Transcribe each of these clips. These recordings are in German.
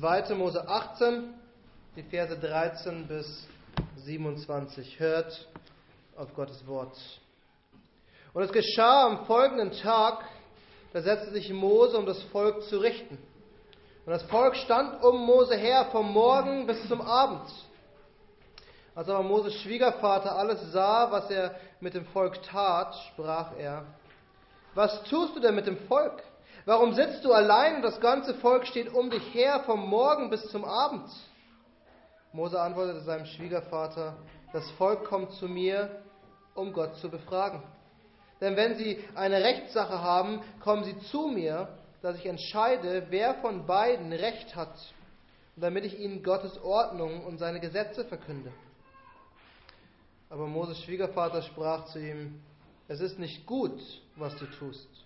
2. Mose 18, die Verse 13 bis 27. Hört auf Gottes Wort. Und es geschah am folgenden Tag, da setzte sich Mose, um das Volk zu richten. Und das Volk stand um Mose her vom Morgen bis zum Abend. Als aber Moses Schwiegervater alles sah, was er mit dem Volk tat, sprach er, was tust du denn mit dem Volk? Warum sitzt du allein und das ganze Volk steht um dich her vom Morgen bis zum Abend? Mose antwortete seinem Schwiegervater, das Volk kommt zu mir, um Gott zu befragen. Denn wenn sie eine Rechtssache haben, kommen sie zu mir, dass ich entscheide, wer von beiden Recht hat, damit ich ihnen Gottes Ordnung und seine Gesetze verkünde. Aber Moses Schwiegervater sprach zu ihm, es ist nicht gut, was du tust.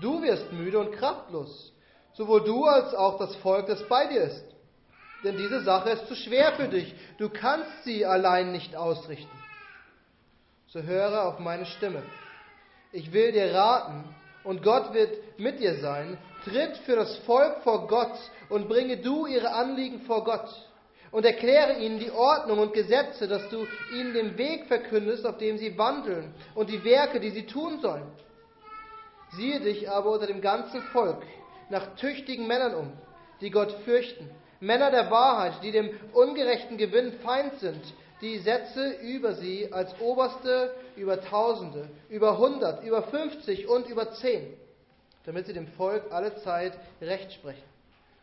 Du wirst müde und kraftlos, sowohl du als auch das Volk, das bei dir ist. Denn diese Sache ist zu schwer für dich. Du kannst sie allein nicht ausrichten. So höre auf meine Stimme. Ich will dir raten, und Gott wird mit dir sein. Tritt für das Volk vor Gott und bringe du ihre Anliegen vor Gott und erkläre ihnen die Ordnung und Gesetze, dass du ihnen den Weg verkündest, auf dem sie wandeln und die Werke, die sie tun sollen. Siehe dich aber unter dem ganzen Volk nach tüchtigen Männern um, die Gott fürchten, Männer der Wahrheit, die dem ungerechten Gewinn feind sind, die Sätze über sie als Oberste über Tausende, über hundert, über fünfzig und über zehn, damit sie dem Volk alle Zeit Recht sprechen.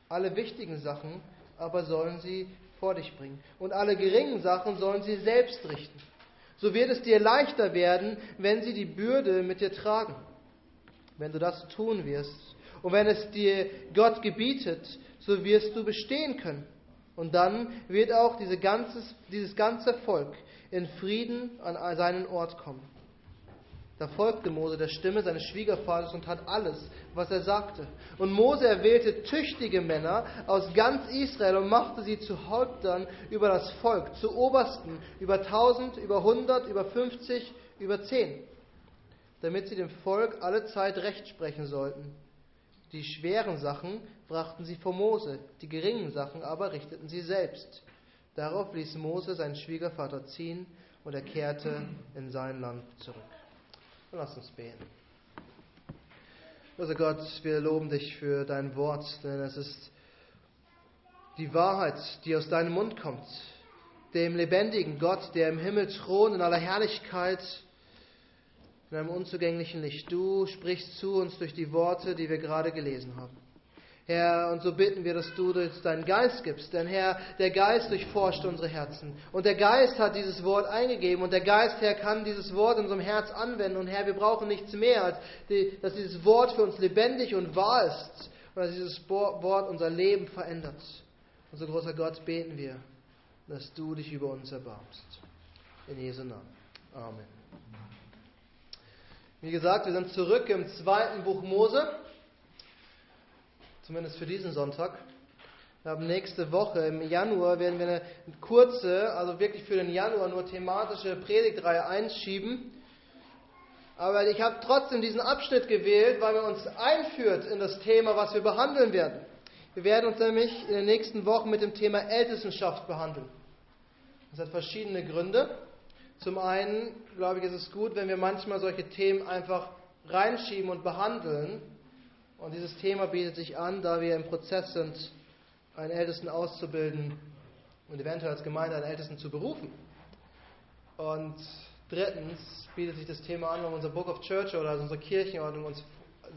Alle wichtigen Sachen aber sollen sie vor dich bringen. Und alle geringen Sachen sollen sie selbst richten. So wird es dir leichter werden, wenn sie die Bürde mit dir tragen. Wenn du das tun wirst und wenn es dir Gott gebietet, so wirst du bestehen können. Und dann wird auch diese ganzes, dieses ganze Volk in Frieden an seinen Ort kommen. Da folgte Mose der Stimme seines Schwiegervaters und tat alles, was er sagte. Und Mose erwählte tüchtige Männer aus ganz Israel und machte sie zu Häuptern über das Volk, zu Obersten, über tausend, über hundert, über fünfzig, über zehn, damit sie dem Volk alle Zeit Recht sprechen sollten. Die schweren Sachen brachten sie vor Mose, die geringen Sachen aber richteten sie selbst. Darauf ließ Mose seinen Schwiegervater ziehen und er kehrte in sein Land zurück. Lass uns beten. Also Gott, wir loben dich für dein Wort, denn es ist die Wahrheit, die aus deinem Mund kommt, dem lebendigen Gott, der im Himmel thront in aller Herrlichkeit, in einem unzugänglichen Licht. Du sprichst zu uns durch die Worte, die wir gerade gelesen haben. Herr, und so bitten wir, dass du uns deinen Geist gibst. Denn Herr, der Geist durchforscht unsere Herzen. Und der Geist hat dieses Wort eingegeben. Und der Geist, Herr, kann dieses Wort in unserem Herz anwenden. Und Herr, wir brauchen nichts mehr, als die, dass dieses Wort für uns lebendig und wahr ist. Und dass dieses Wort unser Leben verändert. Und so großer Gott beten wir, dass du dich über uns erbarmst. In Jesu Namen. Amen. Wie gesagt, wir sind zurück im zweiten Buch Mose zumindest für diesen Sonntag. Wir haben nächste Woche im Januar werden wir eine kurze, also wirklich für den Januar nur thematische Predigtreihe einschieben. Aber ich habe trotzdem diesen Abschnitt gewählt, weil er uns einführt in das Thema, was wir behandeln werden. Wir werden uns nämlich in den nächsten Wochen mit dem Thema Ältestenschaft behandeln. Das hat verschiedene Gründe. Zum einen, glaube ich, ist es gut, wenn wir manchmal solche Themen einfach reinschieben und behandeln, und dieses Thema bietet sich an, da wir im Prozess sind, einen Ältesten auszubilden und eventuell als Gemeinde einen Ältesten zu berufen. Und drittens bietet sich das Thema an, wenn unser Book of Church oder also unsere Kirchenordnung uns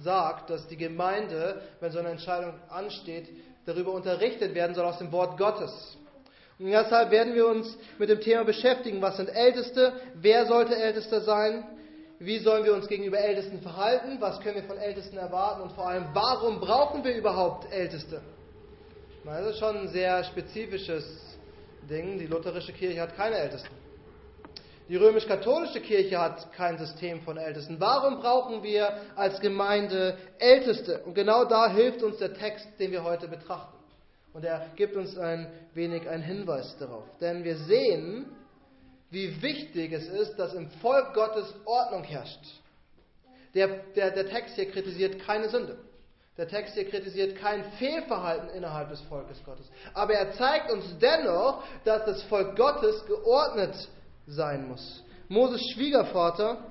sagt, dass die Gemeinde, wenn so eine Entscheidung ansteht, darüber unterrichtet werden soll aus dem Wort Gottes. Und deshalb werden wir uns mit dem Thema beschäftigen, was sind Älteste, wer sollte Ältester sein, wie sollen wir uns gegenüber Ältesten verhalten? Was können wir von Ältesten erwarten? Und vor allem, warum brauchen wir überhaupt Älteste? Das ist schon ein sehr spezifisches Ding. Die lutherische Kirche hat keine Ältesten. Die römisch-katholische Kirche hat kein System von Ältesten. Warum brauchen wir als Gemeinde Älteste? Und genau da hilft uns der Text, den wir heute betrachten. Und er gibt uns ein wenig einen Hinweis darauf. Denn wir sehen, wie wichtig es ist, dass im Volk Gottes Ordnung herrscht. Der, der, der Text hier kritisiert keine Sünde. Der Text hier kritisiert kein Fehlverhalten innerhalb des Volkes Gottes. Aber er zeigt uns dennoch, dass das Volk Gottes geordnet sein muss. Moses Schwiegervater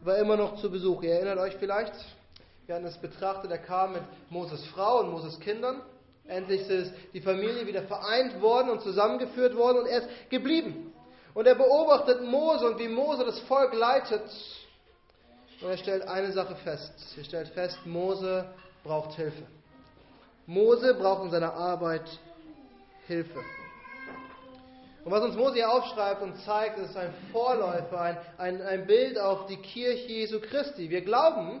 war immer noch zu Besuch. Ihr erinnert euch vielleicht? Wir hatten es betrachtet, er kam mit Moses Frau und Moses Kindern. Endlich ist die Familie wieder vereint worden und zusammengeführt worden und er ist geblieben. Und er beobachtet Mose und wie Mose das Volk leitet. Und er stellt eine Sache fest. Er stellt fest, Mose braucht Hilfe. Mose braucht in seiner Arbeit Hilfe. Und was uns Mose hier aufschreibt und zeigt, ist ein Vorläufer, ein, ein, ein Bild auf die Kirche Jesu Christi. Wir glauben,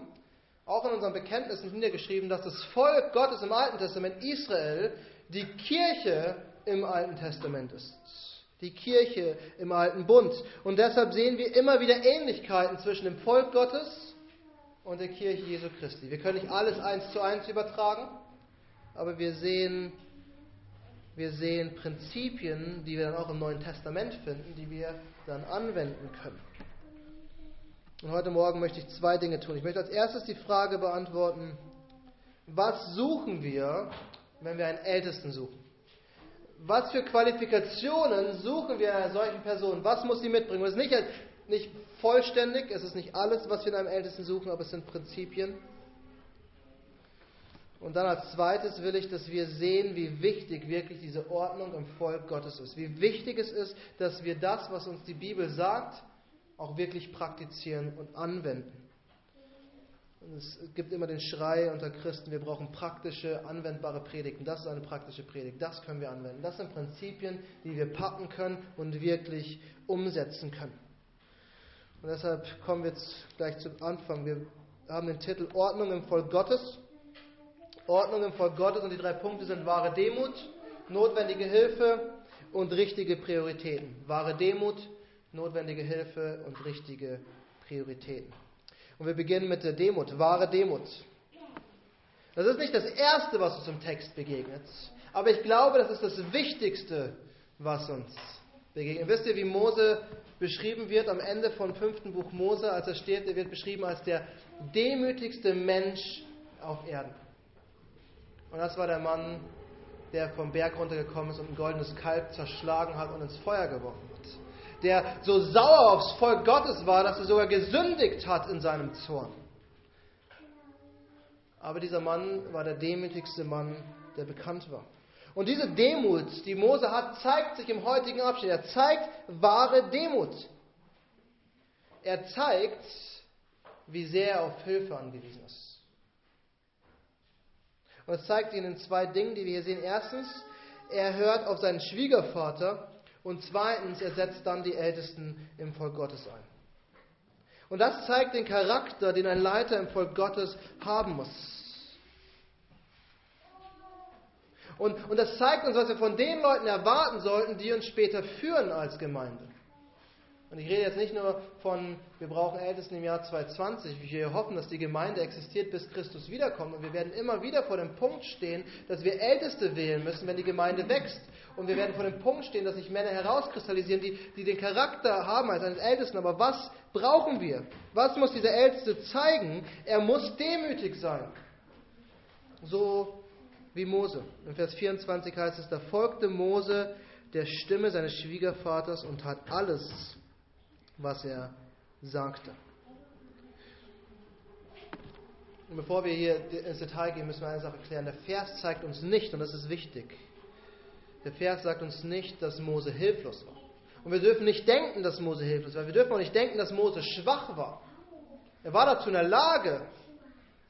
auch in unseren Bekenntnissen niedergeschrieben, dass das Volk Gottes im Alten Testament, Israel, die Kirche im Alten Testament ist. Die Kirche im Alten Bund. Und deshalb sehen wir immer wieder Ähnlichkeiten zwischen dem Volk Gottes und der Kirche Jesu Christi. Wir können nicht alles eins zu eins übertragen, aber wir sehen, wir sehen Prinzipien, die wir dann auch im Neuen Testament finden, die wir dann anwenden können. Und heute Morgen möchte ich zwei Dinge tun. Ich möchte als erstes die Frage beantworten, was suchen wir, wenn wir einen Ältesten suchen? Was für Qualifikationen suchen wir einer solchen Person? Was muss sie mitbringen? Es ist nicht, nicht vollständig, es ist nicht alles, was wir in einem Ältesten suchen, aber es sind Prinzipien. Und dann als zweites will ich, dass wir sehen, wie wichtig wirklich diese Ordnung im Volk Gottes ist. Wie wichtig es ist, dass wir das, was uns die Bibel sagt, auch wirklich praktizieren und anwenden. Und es gibt immer den Schrei unter Christen, wir brauchen praktische, anwendbare Predigten. Das ist eine praktische Predigt, das können wir anwenden. Das sind Prinzipien, die wir packen können und wirklich umsetzen können. Und deshalb kommen wir jetzt gleich zum Anfang. Wir haben den Titel Ordnung im Volk Gottes. Ordnung im Volk Gottes und die drei Punkte sind wahre Demut, notwendige Hilfe und richtige Prioritäten. Wahre Demut, notwendige Hilfe und richtige Prioritäten. Und wir beginnen mit der Demut, wahre Demut. Das ist nicht das Erste, was uns im Text begegnet, aber ich glaube, das ist das Wichtigste, was uns begegnet. Wisst ihr, wie Mose beschrieben wird am Ende vom fünften Buch Mose, als er steht, er wird beschrieben als der demütigste Mensch auf Erden. Und das war der Mann, der vom Berg runtergekommen ist und ein goldenes Kalb zerschlagen hat und ins Feuer geworfen hat der so sauer aufs Volk Gottes war, dass er sogar gesündigt hat in seinem Zorn. Aber dieser Mann war der demütigste Mann, der bekannt war. Und diese Demut, die Mose hat, zeigt sich im heutigen Abschnitt. Er zeigt wahre Demut. Er zeigt, wie sehr er auf Hilfe angewiesen ist. Und es zeigt ihnen zwei Dinge, die wir hier sehen. Erstens, er hört auf seinen Schwiegervater und zweitens, er setzt dann die Ältesten im Volk Gottes ein. Und das zeigt den Charakter, den ein Leiter im Volk Gottes haben muss. Und, und das zeigt uns, was wir von den Leuten erwarten sollten, die uns später führen als Gemeinde. Und ich rede jetzt nicht nur von, wir brauchen Ältesten im Jahr 2020. Wir hoffen, dass die Gemeinde existiert, bis Christus wiederkommt. Und wir werden immer wieder vor dem Punkt stehen, dass wir Älteste wählen müssen, wenn die Gemeinde wächst. Und wir werden vor dem Punkt stehen, dass sich Männer herauskristallisieren, die, die den Charakter haben als eines Ältesten. Aber was brauchen wir? Was muss dieser Älteste zeigen? Er muss demütig sein. So wie Mose. In Vers 24 heißt es, da folgte Mose der Stimme seines Schwiegervaters und tat alles, was er sagte. Und bevor wir hier ins Detail gehen, müssen wir eine Sache klären. Der Vers zeigt uns nicht, und das ist wichtig, der Vers sagt uns nicht, dass Mose hilflos war. Und wir dürfen nicht denken, dass Mose hilflos war. Wir dürfen auch nicht denken, dass Mose schwach war. Er war dazu in der Lage,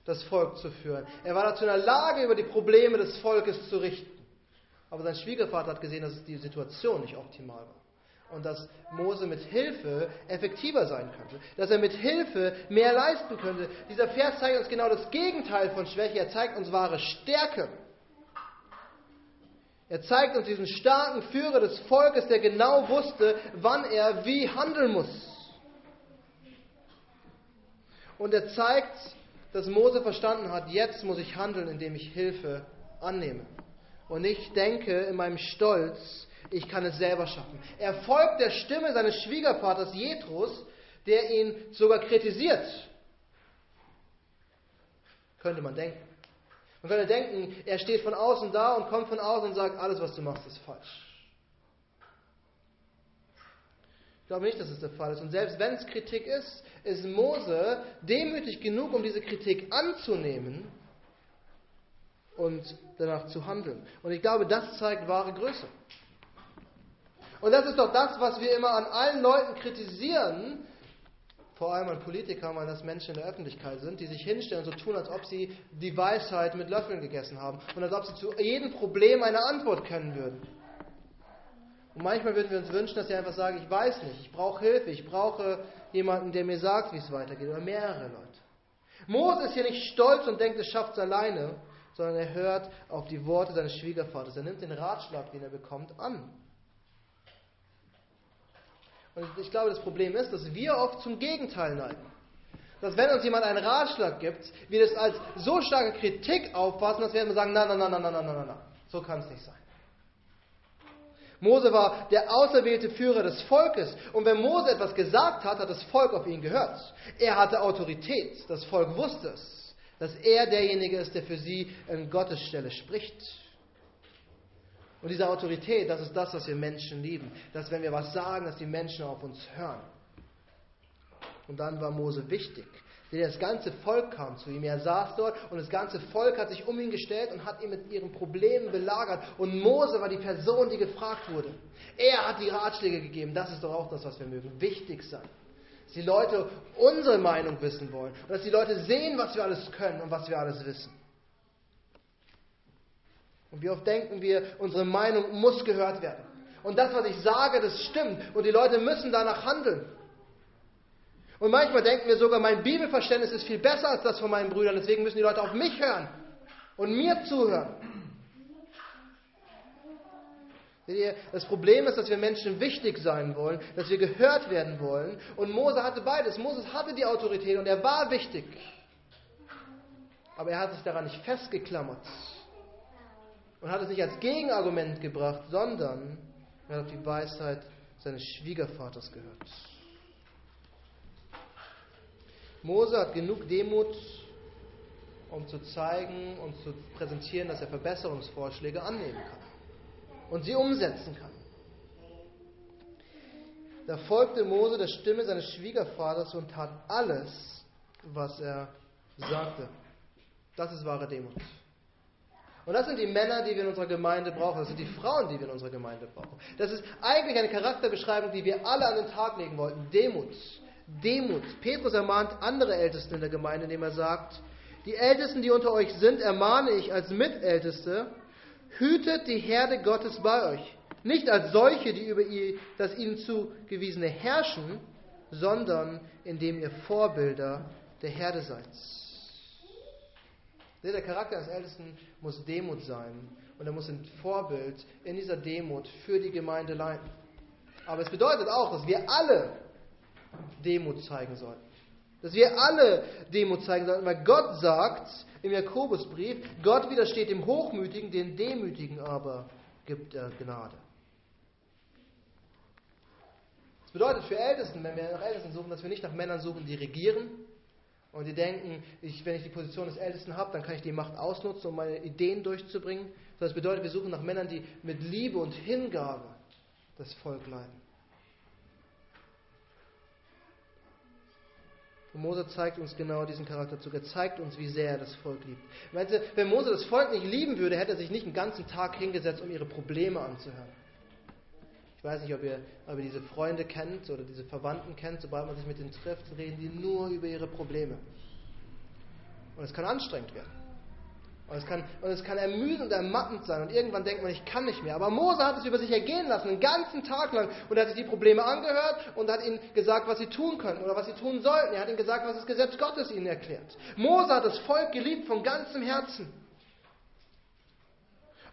das Volk zu führen. Er war dazu in der Lage, über die Probleme des Volkes zu richten. Aber sein Schwiegervater hat gesehen, dass die Situation nicht optimal war und dass Mose mit Hilfe effektiver sein könnte, dass er mit Hilfe mehr leisten könnte. Dieser Vers zeigt uns genau das Gegenteil von Schwäche, er zeigt uns wahre Stärke. Er zeigt uns diesen starken Führer des Volkes, der genau wusste, wann er wie handeln muss. Und er zeigt, dass Mose verstanden hat, jetzt muss ich handeln, indem ich Hilfe annehme. Und ich denke in meinem Stolz, ich kann es selber schaffen. Er folgt der Stimme seines Schwiegervaters Jetrus, der ihn sogar kritisiert. Könnte man denken. Man könnte denken, er steht von außen da und kommt von außen und sagt, alles, was du machst, ist falsch. Ich glaube nicht, dass es der Fall ist. Und selbst wenn es Kritik ist, ist Mose demütig genug, um diese Kritik anzunehmen und danach zu handeln. Und ich glaube, das zeigt wahre Größe. Und das ist doch das, was wir immer an allen Leuten kritisieren, vor allem an Politikern, weil das Menschen in der Öffentlichkeit sind, die sich hinstellen und so tun, als ob sie die Weisheit mit Löffeln gegessen haben und als ob sie zu jedem Problem eine Antwort kennen würden. Und manchmal würden wir uns wünschen, dass sie einfach sagen, ich weiß nicht, ich brauche Hilfe, ich brauche jemanden, der mir sagt, wie es weitergeht, oder mehrere Leute. Mose ist hier nicht stolz und denkt, es schafft es alleine, sondern er hört auf die Worte seines Schwiegervaters. Er nimmt den Ratschlag, den er bekommt, an. Und ich glaube, das Problem ist, dass wir oft zum Gegenteil neigen. Dass wenn uns jemand einen Ratschlag gibt, wir das als so starke Kritik auffassen, dass wir immer sagen, nein, nein, nein, nein, nein, nein, nein, nein, so kann es nicht sein. Mose war der auserwählte Führer des Volkes. Und wenn Mose etwas gesagt hat, hat das Volk auf ihn gehört. Er hatte Autorität. Das Volk wusste es, dass er derjenige ist, der für sie in Gottes Stelle spricht. Und diese Autorität, das ist das, was wir Menschen lieben. Dass wenn wir was sagen, dass die Menschen auf uns hören. Und dann war Mose wichtig. Denn das ganze Volk kam zu ihm. Er saß dort und das ganze Volk hat sich um ihn gestellt und hat ihn mit ihren Problemen belagert. Und Mose war die Person, die gefragt wurde. Er hat die Ratschläge gegeben. Das ist doch auch das, was wir mögen. Wichtig sein. Dass die Leute unsere Meinung wissen wollen. Und dass die Leute sehen, was wir alles können und was wir alles wissen. Und wie oft denken wir, unsere Meinung muss gehört werden. Und das, was ich sage, das stimmt. Und die Leute müssen danach handeln. Und manchmal denken wir sogar, mein Bibelverständnis ist viel besser als das von meinen Brüdern, deswegen müssen die Leute auf mich hören und mir zuhören. Das Problem ist, dass wir Menschen wichtig sein wollen, dass wir gehört werden wollen. Und Mose hatte beides. Moses hatte die Autorität und er war wichtig. Aber er hat sich daran nicht festgeklammert und hat es nicht als Gegenargument gebracht, sondern er hat auf die Weisheit seines Schwiegervaters gehört. Mose hat genug Demut, um zu zeigen und zu präsentieren, dass er Verbesserungsvorschläge annehmen kann und sie umsetzen kann. Da folgte Mose der Stimme seines Schwiegervaters und tat alles, was er sagte. Das ist wahre Demut. Und das sind die Männer, die wir in unserer Gemeinde brauchen. Das sind die Frauen, die wir in unserer Gemeinde brauchen. Das ist eigentlich eine Charakterbeschreibung, die wir alle an den Tag legen wollten. Demut. Demut. Petrus ermahnt andere Ältesten in der Gemeinde, indem er sagt, die Ältesten, die unter euch sind, ermahne ich als Mitälteste, hütet die Herde Gottes bei euch. Nicht als solche, die über das ihnen zugewiesene herrschen, sondern indem ihr Vorbilder der Herde seid. Der Charakter des Ältesten muss Demut sein und er muss ein Vorbild in dieser Demut für die Gemeinde leiten. Aber es bedeutet auch, dass wir alle Demut zeigen sollten. Dass wir alle Demut zeigen sollten, weil Gott sagt im Jakobusbrief, Gott widersteht dem Hochmütigen, den Demütigen aber gibt er Gnade. Das bedeutet für Ältesten, wenn wir nach Ältesten suchen, dass wir nicht nach Männern suchen, die regieren und die denken, ich, wenn ich die Position des Ältesten habe, dann kann ich die Macht ausnutzen, um meine Ideen durchzubringen. Das bedeutet, wir suchen nach Männern, die mit Liebe und Hingabe das Volk leiten. Und Mose zeigt uns genau diesen Charakterzug. Er zeigt uns, wie sehr er das Volk liebt. wenn Mose das Volk nicht lieben würde, hätte er sich nicht einen ganzen Tag hingesetzt, um ihre Probleme anzuhören. Ich weiß nicht, ob ihr, ob ihr diese Freunde kennt oder diese Verwandten kennt. Sobald man sich mit denen trifft, reden die nur über ihre Probleme. Und es kann anstrengend werden. Und es, kann, und es kann ermüdend und ermattend sein. Und irgendwann denkt man, ich kann nicht mehr. Aber Mose hat es über sich ergehen lassen, einen ganzen Tag lang. Und er hat sich die Probleme angehört und hat ihnen gesagt, was sie tun können oder was sie tun sollten. Er hat ihnen gesagt, was das Gesetz Gottes ihnen erklärt. Mose hat das Volk geliebt von ganzem Herzen.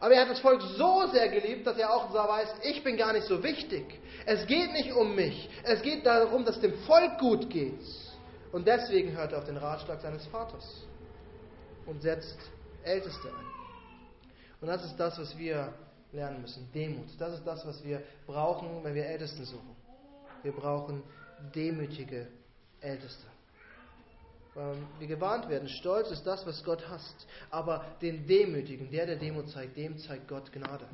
Aber er hat das Volk so sehr geliebt, dass er auch weiß, ich bin gar nicht so wichtig. Es geht nicht um mich. Es geht darum, dass dem Volk gut geht. Und deswegen hört er auf den Ratschlag seines Vaters und setzt Älteste ein. Und das ist das, was wir lernen müssen. Demut. Das ist das, was wir brauchen, wenn wir Ältesten suchen. Wir brauchen demütige Älteste. Ähm, wir gewarnt werden, Stolz ist das, was Gott hasst. Aber den Demütigen, der der Demut zeigt, dem zeigt Gott Gnade.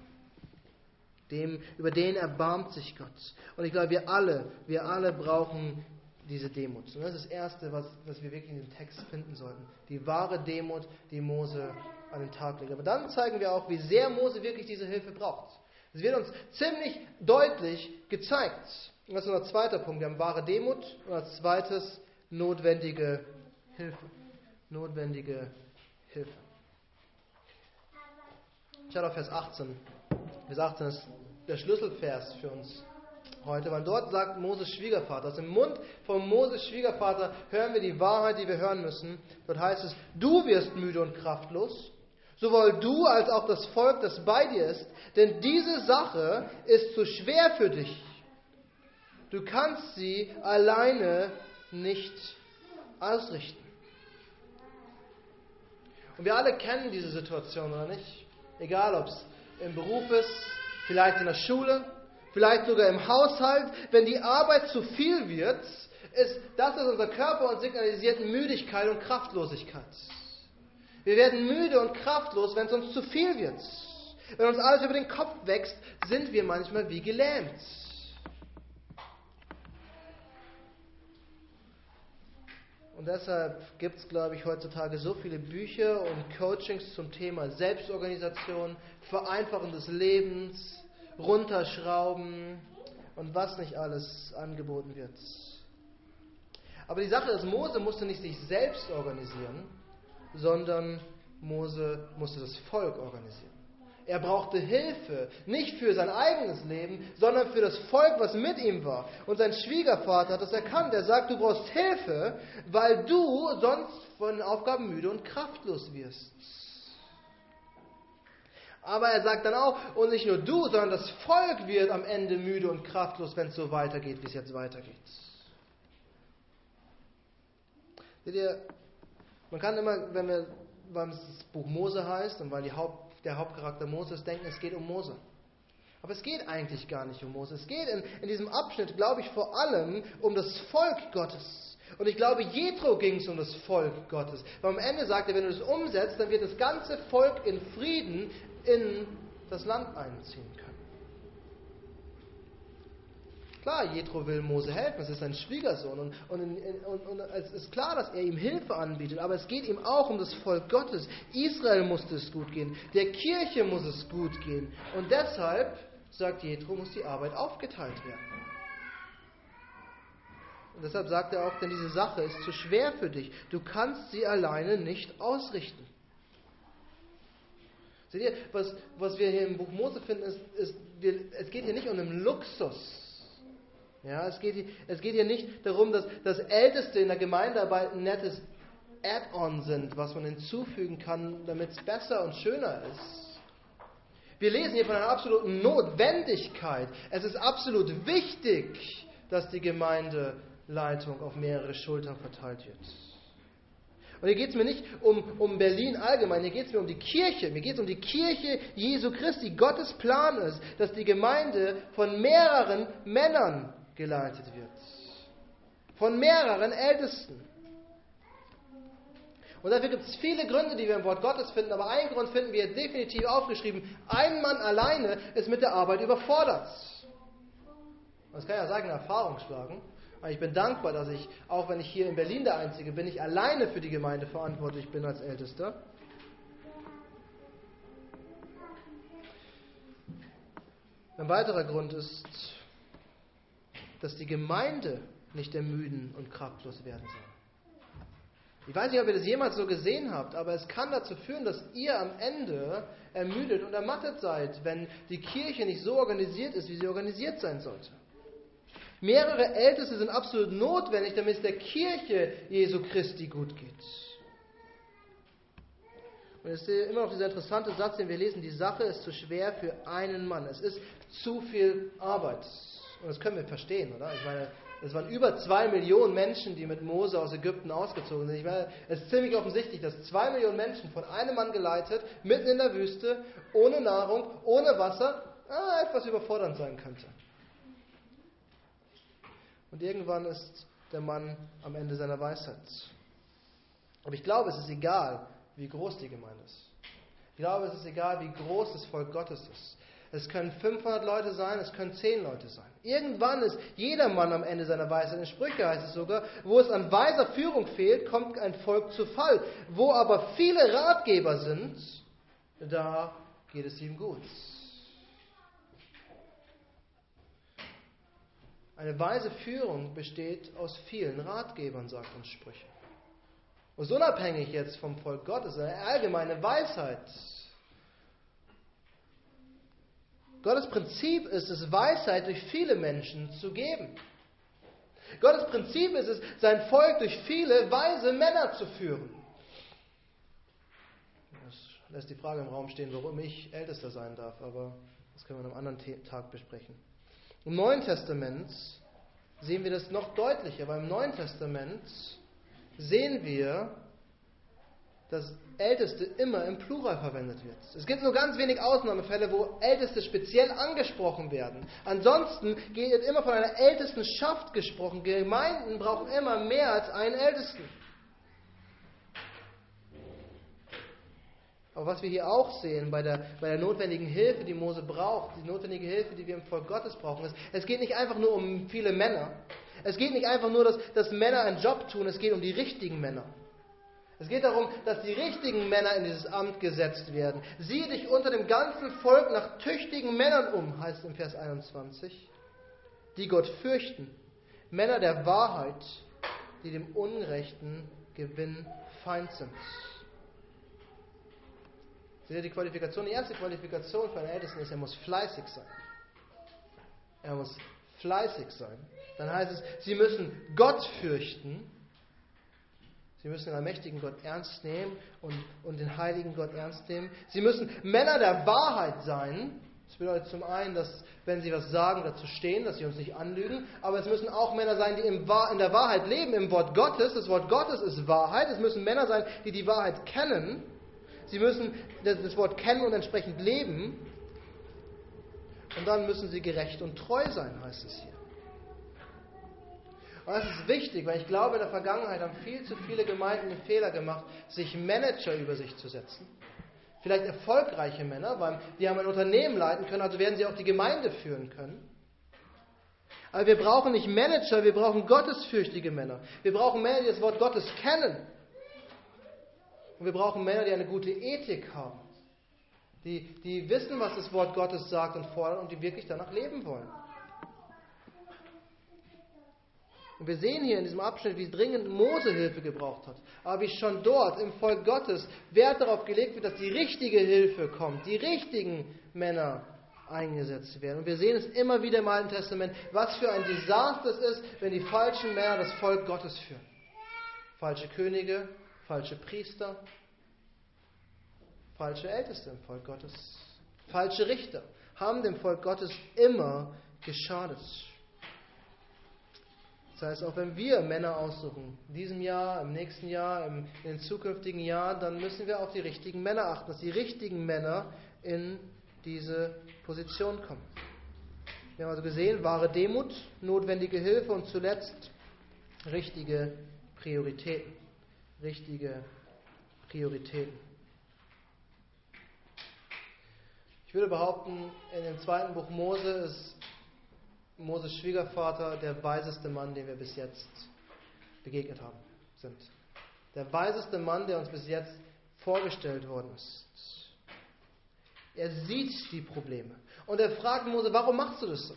Dem, über den erbarmt sich Gott. Und ich glaube, wir alle, wir alle brauchen diese Demut. Und das ist das Erste, was, was wir wirklich in dem Text finden sollten. Die wahre Demut, die Mose an den Tag legt. Aber dann zeigen wir auch, wie sehr Mose wirklich diese Hilfe braucht. Es wird uns ziemlich deutlich gezeigt. Und das ist unser zweiter Punkt. Wir haben wahre Demut und als zweites notwendige Hilfe. Notwendige Hilfe. Schaut auf Vers 18. Vers 18 ist der Schlüsselvers für uns heute, weil dort sagt Moses Schwiegervater, aus dem Mund von Moses Schwiegervater hören wir die Wahrheit, die wir hören müssen. Dort heißt es, du wirst müde und kraftlos, sowohl du als auch das Volk, das bei dir ist, denn diese Sache ist zu schwer für dich. Du kannst sie alleine nicht ausrichten. Und wir alle kennen diese Situation, oder nicht? Egal, ob es im Beruf ist, vielleicht in der Schule, vielleicht sogar im Haushalt. Wenn die Arbeit zu viel wird, ist das, was unser Körper uns signalisiert, Müdigkeit und Kraftlosigkeit. Wir werden müde und kraftlos, wenn es uns zu viel wird. Wenn uns alles über den Kopf wächst, sind wir manchmal wie gelähmt. Und deshalb gibt es, glaube ich, heutzutage so viele Bücher und Coachings zum Thema Selbstorganisation, Vereinfachen des Lebens, Runterschrauben und was nicht alles angeboten wird. Aber die Sache ist, Mose musste nicht sich selbst organisieren, sondern Mose musste das Volk organisieren. Er brauchte Hilfe, nicht für sein eigenes Leben, sondern für das Volk, was mit ihm war. Und sein Schwiegervater hat das erkannt. Er sagt, du brauchst Hilfe, weil du sonst von den Aufgaben müde und kraftlos wirst. Aber er sagt dann auch, und nicht nur du, sondern das Volk wird am Ende müde und kraftlos, wenn es so weitergeht, wie es jetzt weitergeht. Seht ihr, man kann immer, wenn wir, weil es das Buch Mose heißt und weil die Haupt der Hauptcharakter Moses denken, es geht um Mose. Aber es geht eigentlich gar nicht um Mose. Es geht in, in diesem Abschnitt, glaube ich, vor allem um das Volk Gottes. Und ich glaube, Jethro ging es um das Volk Gottes. Weil am Ende sagt er, wenn du das umsetzt, dann wird das ganze Volk in Frieden in das Land einziehen können. Klar, Jethro will Mose helfen, es ist sein Schwiegersohn und, und, und, und, es ist klar, dass er ihm Hilfe anbietet, aber es geht ihm auch um das Volk Gottes. Israel muss es gut gehen, der Kirche muss es gut gehen und deshalb, sagt Jethro, muss die Arbeit aufgeteilt werden. Und deshalb sagt er auch, denn diese Sache ist zu schwer für dich, du kannst sie alleine nicht ausrichten. Seht ihr, was, was wir hier im Buch Mose finden, ist, ist wir, es geht hier nicht um einen Luxus ja, es, geht, es geht hier nicht darum, dass das Älteste in der Gemeindearbeit ein nettes Add-on sind, was man hinzufügen kann, damit es besser und schöner ist. Wir lesen hier von einer absoluten Notwendigkeit. Es ist absolut wichtig, dass die Gemeindeleitung auf mehrere Schultern verteilt wird. Und hier geht es mir nicht um, um Berlin allgemein, hier geht es mir um die Kirche. Mir geht es um die Kirche Jesu Christi. Gottes Plan ist, dass die Gemeinde von mehreren Männern geleitet wird. Von mehreren Ältesten. Und dafür gibt es viele Gründe, die wir im Wort Gottes finden, aber einen Grund finden wir definitiv aufgeschrieben. Ein Mann alleine ist mit der Arbeit überfordert. Das kann ja sagen, Erfahrung schlagen. Aber ich bin dankbar, dass ich, auch wenn ich hier in Berlin der Einzige bin, ich alleine für die Gemeinde verantwortlich bin als Ältester. Ein weiterer Grund ist, dass die Gemeinde nicht ermüden und kraftlos werden soll. Ich weiß nicht, ob ihr das jemals so gesehen habt, aber es kann dazu führen, dass ihr am Ende ermüdet und ermattet seid, wenn die Kirche nicht so organisiert ist, wie sie organisiert sein sollte. Mehrere Älteste sind absolut notwendig, damit es der Kirche Jesu Christi gut geht. Und es ist immer noch dieser interessante Satz, den wir lesen, die Sache ist zu schwer für einen Mann. Es ist zu viel Arbeit. Und das können wir verstehen, oder? Ich meine, es waren über zwei Millionen Menschen, die mit Mose aus Ägypten ausgezogen sind. Ich meine, es ist ziemlich offensichtlich, dass zwei Millionen Menschen von einem Mann geleitet, mitten in der Wüste, ohne Nahrung, ohne Wasser, ah, etwas überfordernd sein könnte. Und irgendwann ist der Mann am Ende seiner Weisheit. Aber ich glaube, es ist egal, wie groß die Gemeinde ist. Ich glaube, es ist egal, wie groß das Volk Gottes ist. Es können 500 Leute sein, es können 10 Leute sein. Irgendwann ist jeder Mann am Ende seiner Weisheit. In Sprüche heißt es sogar, wo es an weiser Führung fehlt, kommt ein Volk zu Fall. Wo aber viele Ratgeber sind, da geht es ihm gut. Eine weise Führung besteht aus vielen Ratgebern, sagt uns Sprüche. Und unabhängig jetzt vom Volk Gottes, eine allgemeine Weisheit. Gottes Prinzip ist es, Weisheit durch viele Menschen zu geben. Gottes Prinzip ist es, sein Volk durch viele weise Männer zu führen. Das lässt die Frage im Raum stehen, warum ich Ältester sein darf, aber das können wir an einem anderen Tag besprechen. Im Neuen Testament sehen wir das noch deutlicher, weil im Neuen Testament sehen wir, dass Älteste immer im Plural verwendet wird. Es gibt nur ganz wenig Ausnahmefälle, wo Älteste speziell angesprochen werden. Ansonsten geht immer von einer Ältestenschaft gesprochen. Gemeinden brauchen immer mehr als einen Ältesten. Aber was wir hier auch sehen bei der, bei der notwendigen Hilfe, die Mose braucht, die notwendige Hilfe, die wir im Volk Gottes brauchen, ist, es geht nicht einfach nur um viele Männer. Es geht nicht einfach nur, dass, dass Männer einen Job tun, es geht um die richtigen Männer. Es geht darum, dass die richtigen Männer in dieses Amt gesetzt werden. Siehe dich unter dem ganzen Volk nach tüchtigen Männern um, heißt im Vers 21, die Gott fürchten. Männer der Wahrheit, die dem unrechten Gewinn feind sind. Seht ihr die Qualifikation? Die erste Qualifikation für einen Ältesten ist, er muss fleißig sein. Er muss fleißig sein. Dann heißt es, sie müssen Gott fürchten Sie müssen den allmächtigen Gott ernst nehmen und, und den heiligen Gott ernst nehmen. Sie müssen Männer der Wahrheit sein. Das bedeutet zum einen, dass, wenn sie was sagen, dazu stehen, dass sie uns nicht anlügen. Aber es müssen auch Männer sein, die in der Wahrheit leben, im Wort Gottes. Das Wort Gottes ist Wahrheit. Es müssen Männer sein, die die Wahrheit kennen. Sie müssen das Wort kennen und entsprechend leben. Und dann müssen sie gerecht und treu sein, heißt es hier. Und das ist wichtig, weil ich glaube, in der Vergangenheit haben viel zu viele Gemeinden den Fehler gemacht, sich Manager über sich zu setzen. Vielleicht erfolgreiche Männer, weil die haben ein Unternehmen leiten können, also werden sie auch die Gemeinde führen können. Aber wir brauchen nicht Manager, wir brauchen gottesfürchtige Männer. Wir brauchen Männer, die das Wort Gottes kennen. Und wir brauchen Männer, die eine gute Ethik haben. Die, die wissen, was das Wort Gottes sagt und fordert und die wirklich danach leben wollen. Und wir sehen hier in diesem Abschnitt, wie dringend Mose Hilfe gebraucht hat. Aber wie schon dort im Volk Gottes Wert darauf gelegt wird, dass die richtige Hilfe kommt, die richtigen Männer eingesetzt werden. Und wir sehen es immer wieder im Alten Testament, was für ein Desaster es ist, wenn die falschen Männer das Volk Gottes führen. Falsche Könige, falsche Priester, falsche Älteste im Volk Gottes, falsche Richter haben dem Volk Gottes immer geschadet. Das heißt, auch wenn wir Männer aussuchen, in diesem Jahr, im nächsten Jahr, im, in den zukünftigen Jahren, dann müssen wir auf die richtigen Männer achten, dass die richtigen Männer in diese Position kommen. Wir haben also gesehen, wahre Demut, notwendige Hilfe und zuletzt richtige Prioritäten. Richtige Prioritäten. Ich würde behaupten, in dem zweiten Buch Mose ist Moses Schwiegervater der weiseste Mann, den wir bis jetzt begegnet haben, sind. Der weiseste Mann, der uns bis jetzt vorgestellt worden ist. Er sieht die Probleme. Und er fragt Mose, warum machst du das so?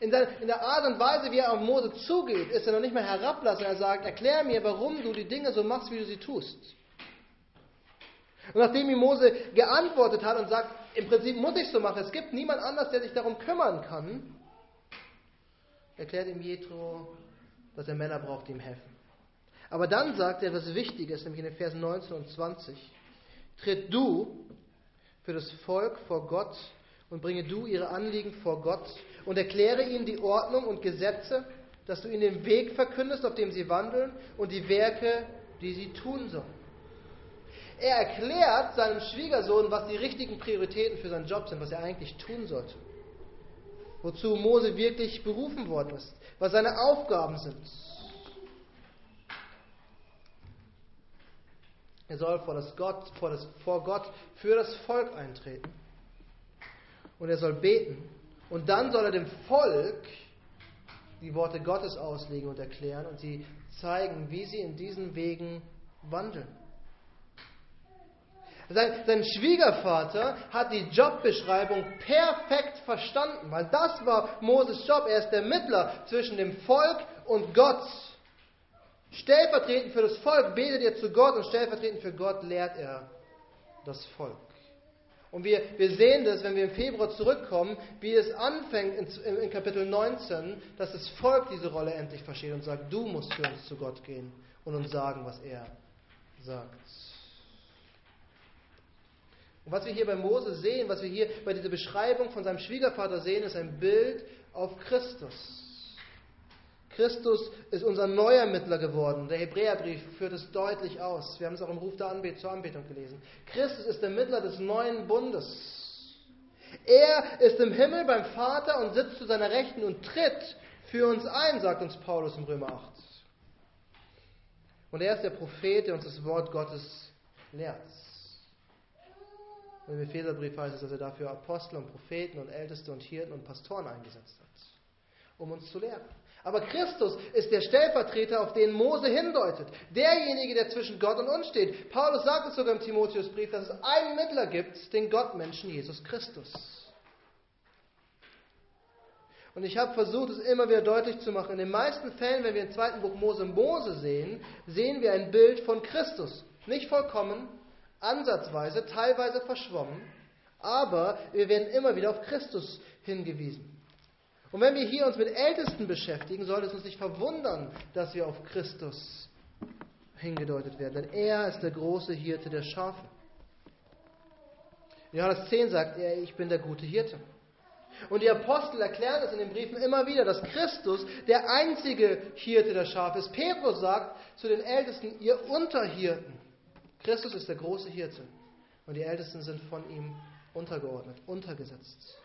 In der, in der Art und Weise, wie er auf Mose zugeht, ist er noch nicht mehr herablassend. Er sagt, erklär mir, warum du die Dinge so machst, wie du sie tust. Und nachdem ihm Mose geantwortet hat und sagt, im Prinzip muss ich so machen, es gibt niemand anders, der sich darum kümmern kann, erklärt ihm Jethro, dass er Männer braucht, die ihm helfen. Aber dann sagt er etwas Wichtiges, nämlich in den Versen 19 und 20. Tritt du für das Volk vor Gott und bringe du ihre Anliegen vor Gott und erkläre ihnen die Ordnung und Gesetze, dass du ihnen den Weg verkündest, auf dem sie wandeln und die Werke, die sie tun sollen. Er erklärt seinem Schwiegersohn, was die richtigen Prioritäten für seinen Job sind, was er eigentlich tun sollte wozu Mose wirklich berufen worden ist, was seine Aufgaben sind. Er soll vor, das Gott, vor, das, vor Gott für das Volk eintreten. Und er soll beten. Und dann soll er dem Volk die Worte Gottes auslegen und erklären und sie zeigen, wie sie in diesen Wegen wandeln. Sein, sein, Schwiegervater hat die Jobbeschreibung perfekt verstanden, weil das war Moses Job. Er ist der Mittler zwischen dem Volk und Gott. Stellvertretend für das Volk betet er zu Gott und stellvertretend für Gott lehrt er das Volk. Und wir, wir sehen das, wenn wir im Februar zurückkommen, wie es anfängt in, in Kapitel 19, dass das Volk diese Rolle endlich versteht und sagt, du musst für uns zu Gott gehen und uns sagen, was er sagt. Und was wir hier bei Mose sehen, was wir hier bei dieser Beschreibung von seinem Schwiegervater sehen, ist ein Bild auf Christus. Christus ist unser neuer Mittler geworden. Der Hebräerbrief führt es deutlich aus. Wir haben es auch im Ruf der Anbet zur Anbetung gelesen. Christus ist der Mittler des neuen Bundes. Er ist im Himmel beim Vater und sitzt zu seiner Rechten und tritt für uns ein, sagt uns Paulus im Römer 8. Und er ist der Prophet, der uns das Wort Gottes lehrt. Und im Epheserbrief heißt es, dass er dafür Apostel und Propheten und Älteste und Hirten und Pastoren eingesetzt hat, um uns zu lehren. Aber Christus ist der Stellvertreter, auf den Mose hindeutet. Derjenige, der zwischen Gott und uns steht. Paulus sagt es sogar im Timotheusbrief, dass es einen Mittler gibt, den Gottmenschen Jesus Christus. Und ich habe versucht, es immer wieder deutlich zu machen. In den meisten Fällen, wenn wir im zweiten Buch Mose Mose sehen, sehen wir ein Bild von Christus. Nicht vollkommen, ansatzweise, teilweise verschwommen, aber wir werden immer wieder auf Christus hingewiesen. Und wenn wir hier uns mit Ältesten beschäftigen, sollte es uns nicht verwundern, dass wir auf Christus hingedeutet werden. Denn er ist der große Hirte der Schafe. Johannes 10 sagt er, ich bin der gute Hirte. Und die Apostel erklären es in den Briefen immer wieder, dass Christus der einzige Hirte der Schafe ist. Petrus sagt zu den Ältesten, ihr Unterhirten. Christus ist der große Hirte. Und die Ältesten sind von ihm untergeordnet, untergesetzt.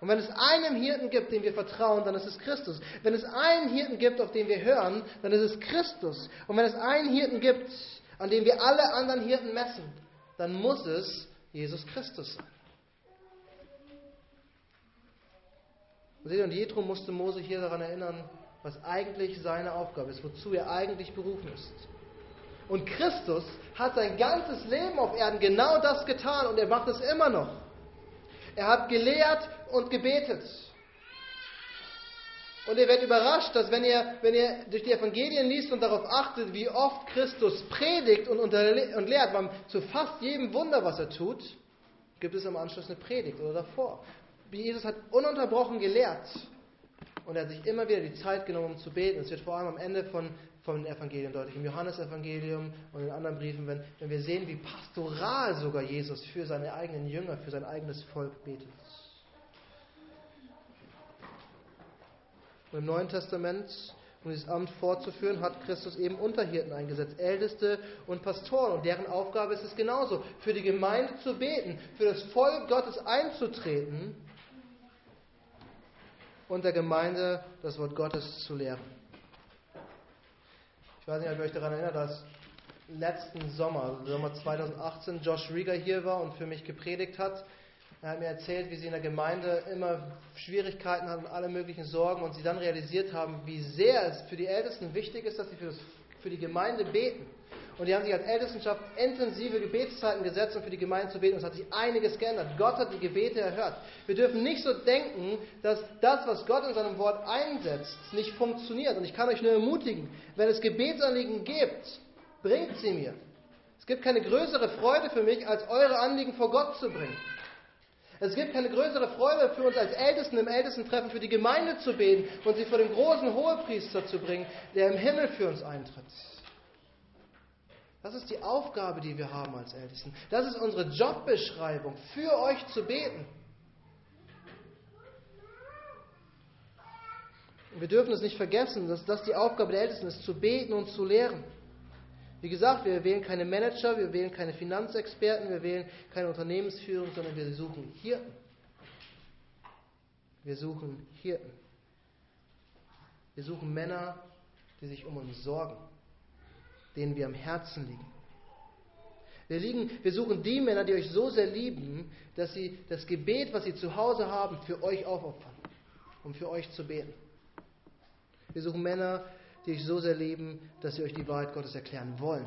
Und wenn es einen Hirten gibt, dem wir vertrauen, dann ist es Christus. Wenn es einen Hirten gibt, auf den wir hören, dann ist es Christus. Und wenn es einen Hirten gibt, an dem wir alle anderen Hirten messen, dann muss es Jesus Christus sein. Und Jethro musste Mose hier daran erinnern, was eigentlich seine Aufgabe ist, wozu er eigentlich berufen ist. Und Christus hat sein ganzes Leben auf Erden genau das getan und er macht es immer noch. Er hat gelehrt und gebetet. Und ihr werdet überrascht, dass wenn ihr, wenn ihr durch die Evangelien liest und darauf achtet, wie oft Christus predigt und, und lehrt, weil zu fast jedem Wunder, was er tut, gibt es im Anschluss eine Predigt oder davor. Jesus hat ununterbrochen gelehrt und er hat sich immer wieder die Zeit genommen, um zu beten. Es wird vor allem am Ende von, von Evangelien deutlich, im Johannesevangelium und in anderen Briefen, wenn, wenn wir sehen, wie pastoral sogar Jesus für seine eigenen Jünger, für sein eigenes Volk betet. Und im Neuen Testament, um dieses Amt fortzuführen, hat Christus eben Unterhirten eingesetzt, Älteste und Pastoren. Und deren Aufgabe ist es genauso, für die Gemeinde zu beten, für das Volk Gottes einzutreten und der Gemeinde das Wort Gottes zu lehren. Ich weiß nicht, ob ihr euch daran erinnert, dass letzten Sommer, also Sommer 2018, Josh Rieger hier war und für mich gepredigt hat. Er hat mir erzählt, wie sie in der Gemeinde immer Schwierigkeiten hatten und alle möglichen Sorgen und sie dann realisiert haben, wie sehr es für die Ältesten wichtig ist, dass sie für, das, für die Gemeinde beten. Und die haben sich als Ältestenschaft intensive Gebetszeiten gesetzt, um für die Gemeinde zu beten. Und es hat sich einiges geändert. Gott hat die Gebete erhört. Wir dürfen nicht so denken, dass das, was Gott in seinem Wort einsetzt, nicht funktioniert. Und ich kann euch nur ermutigen, wenn es Gebetsanliegen gibt, bringt sie mir. Es gibt keine größere Freude für mich, als eure Anliegen vor Gott zu bringen. Es gibt keine größere Freude für uns als Ältesten im Ältestentreffen für die Gemeinde zu beten und sie vor dem großen Hohepriester zu bringen, der im Himmel für uns eintritt. Das ist die Aufgabe, die wir haben als Ältesten. Das ist unsere Jobbeschreibung, für euch zu beten. wir dürfen es nicht vergessen, dass das die Aufgabe der Ältesten ist, zu beten und zu lehren. Wie gesagt, wir wählen keine Manager, wir wählen keine Finanzexperten, wir wählen keine Unternehmensführung, sondern wir suchen Hirten. Wir suchen Hirten. Wir suchen Männer, die sich um uns sorgen, denen wir am Herzen liegen. Wir, liegen, wir suchen die Männer, die euch so sehr lieben, dass sie das Gebet, was sie zu Hause haben, für euch aufopfern, um für euch zu beten. Wir suchen Männer, die euch so sehr lieben, dass sie euch die Wahrheit Gottes erklären wollen.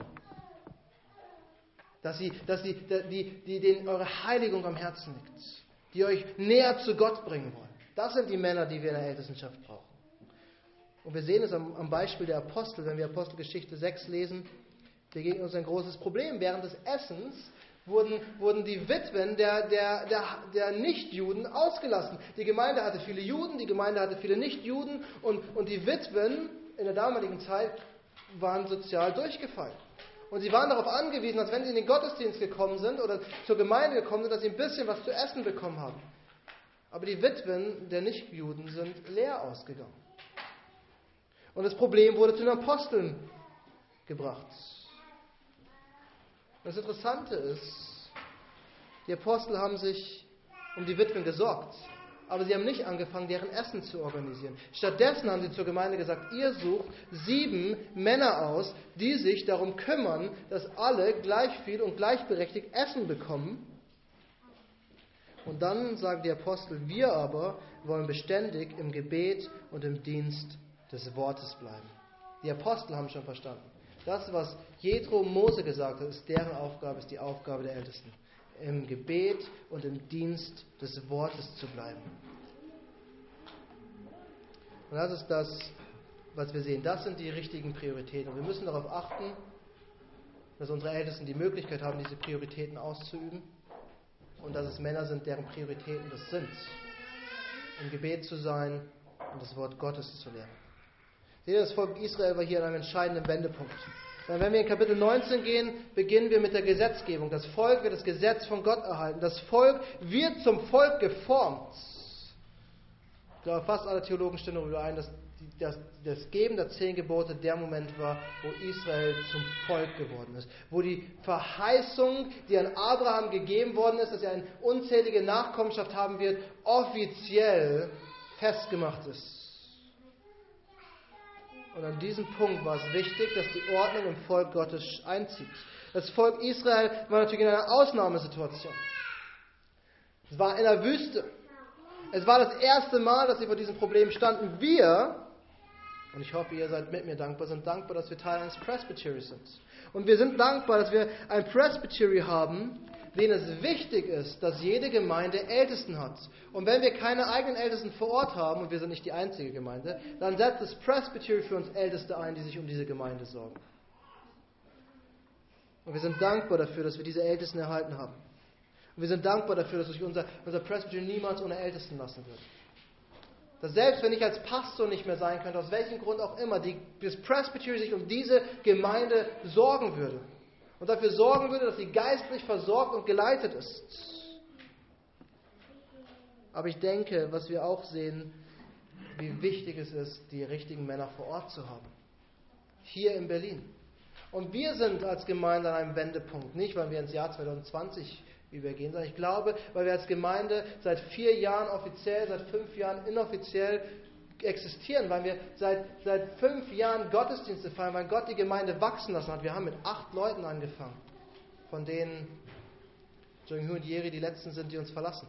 Dass sie, dass sie, die, die, denen eure Heiligung am Herzen liegt, die euch näher zu Gott bringen wollen. Das sind die Männer, die wir in der Ältestenschaft brauchen. Und wir sehen es am, am Beispiel der Apostel, wenn wir Apostelgeschichte 6 lesen, begegnet uns ein großes Problem. Während des Essens wurden, wurden die Witwen der, der, der, der Nichtjuden ausgelassen. Die Gemeinde hatte viele Juden, die Gemeinde hatte viele Nichtjuden und, und die Witwen in der damaligen Zeit waren sozial durchgefallen. Und sie waren darauf angewiesen, dass wenn sie in den Gottesdienst gekommen sind oder zur Gemeinde gekommen sind, dass sie ein bisschen was zu essen bekommen haben. Aber die Witwen der Nichtjuden sind leer ausgegangen. Und das Problem wurde zu den Aposteln gebracht. Das Interessante ist, die Apostel haben sich um die Witwen gesorgt, aber sie haben nicht angefangen, deren Essen zu organisieren. Stattdessen haben sie zur Gemeinde gesagt, ihr sucht sieben Männer aus, die sich darum kümmern, dass alle gleich viel und gleichberechtigt Essen bekommen. Und dann sagen die Apostel, wir aber wollen beständig im Gebet und im Dienst des Wortes bleiben. Die Apostel haben schon verstanden. Das, was Jethro Mose gesagt hat, ist deren Aufgabe, ist die Aufgabe der Ältesten. Im Gebet und im Dienst des Wortes zu bleiben. Und das ist das, was wir sehen. Das sind die richtigen Prioritäten. Und wir müssen darauf achten, dass unsere Ältesten die Möglichkeit haben, diese Prioritäten auszuüben. Und dass es Männer sind, deren Prioritäten das sind. Im Gebet zu sein und das Wort Gottes zu lernen. Seht ihr, das Volk Israel war hier an einem entscheidenden Wendepunkt. Wenn wir in Kapitel 19 gehen, beginnen wir mit der Gesetzgebung. Das Volk wird das Gesetz von Gott erhalten. Das Volk wird zum Volk geformt. Ich glaube, fast alle Theologen stimmen darüber ein, dass das, das Geben der zehn Gebote der Moment war, wo Israel zum Volk geworden ist. Wo die Verheißung, die an Abraham gegeben worden ist, dass er eine unzählige Nachkommenschaft haben wird, offiziell festgemacht ist. Und an diesem Punkt war es wichtig, dass die Ordnung im Volk Gottes einzieht. Das Volk Israel war natürlich in einer Ausnahmesituation. Es war in der Wüste. Es war das erste Mal, dass sie vor diesem Problem standen. Wir, und ich hoffe, ihr seid mit mir dankbar, sind dankbar, dass wir Teil eines Presbytery sind. Und wir sind dankbar, dass wir ein Presbytery haben, denen es wichtig ist, dass jede Gemeinde Ältesten hat. Und wenn wir keine eigenen Ältesten vor Ort haben, und wir sind nicht die einzige Gemeinde, dann setzt das Presbytery für uns Älteste ein, die sich um diese Gemeinde sorgen. Und wir sind dankbar dafür, dass wir diese Ältesten erhalten haben. Und wir sind dankbar dafür, dass sich unser, unser Presbytery niemals ohne Ältesten lassen wird. Dass selbst wenn ich als Pastor nicht mehr sein könnte, aus welchem Grund auch immer, die, das Presbytery sich um diese Gemeinde sorgen würde und dafür sorgen würde, dass sie geistlich versorgt und geleitet ist. Aber ich denke, was wir auch sehen, wie wichtig es ist, die richtigen Männer vor Ort zu haben. Hier in Berlin. Und wir sind als Gemeinde an einem Wendepunkt. Nicht, weil wir ins Jahr 2020 übergehen, sondern ich glaube, weil wir als Gemeinde seit vier Jahren offiziell, seit fünf Jahren inoffiziell existieren, weil wir seit, seit fünf Jahren Gottesdienste feiern, weil Gott die Gemeinde wachsen lassen hat. Wir haben mit acht Leuten angefangen, von denen Jung und Jeri die letzten sind, die uns verlassen.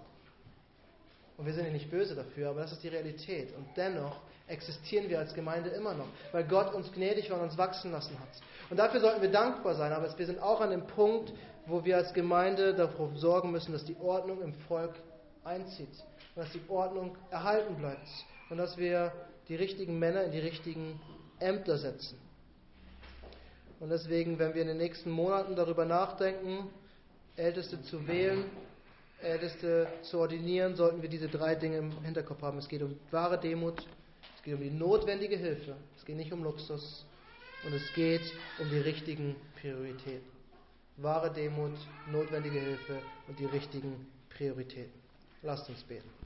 Und wir sind ja nicht böse dafür, aber das ist die Realität. Und dennoch existieren wir als Gemeinde immer noch, weil Gott uns gnädig war und uns wachsen lassen hat. Und dafür sollten wir dankbar sein, aber wir sind auch an dem Punkt, wo wir als Gemeinde dafür sorgen müssen, dass die Ordnung im Volk einzieht und dass die Ordnung erhalten bleibt und dass wir die richtigen Männer in die richtigen Ämter setzen. Und deswegen, wenn wir in den nächsten Monaten darüber nachdenken, Älteste zu wählen, Älteste zu ordinieren, sollten wir diese drei Dinge im Hinterkopf haben. Es geht um wahre Demut, es geht um die notwendige Hilfe, es geht nicht um Luxus und es geht um die richtigen Prioritäten. Wahre Demut, notwendige Hilfe und die richtigen Prioritäten. Lasst uns beten.